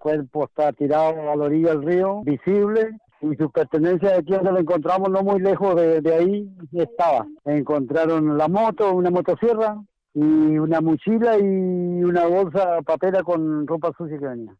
cuerpo está tirado a la orilla del río, visible, y su pertenencia de aquí donde lo encontramos, no muy lejos de, de ahí, estaba. Encontraron la moto, una motosierra, y una mochila y una bolsa papera con ropa sucia que venía.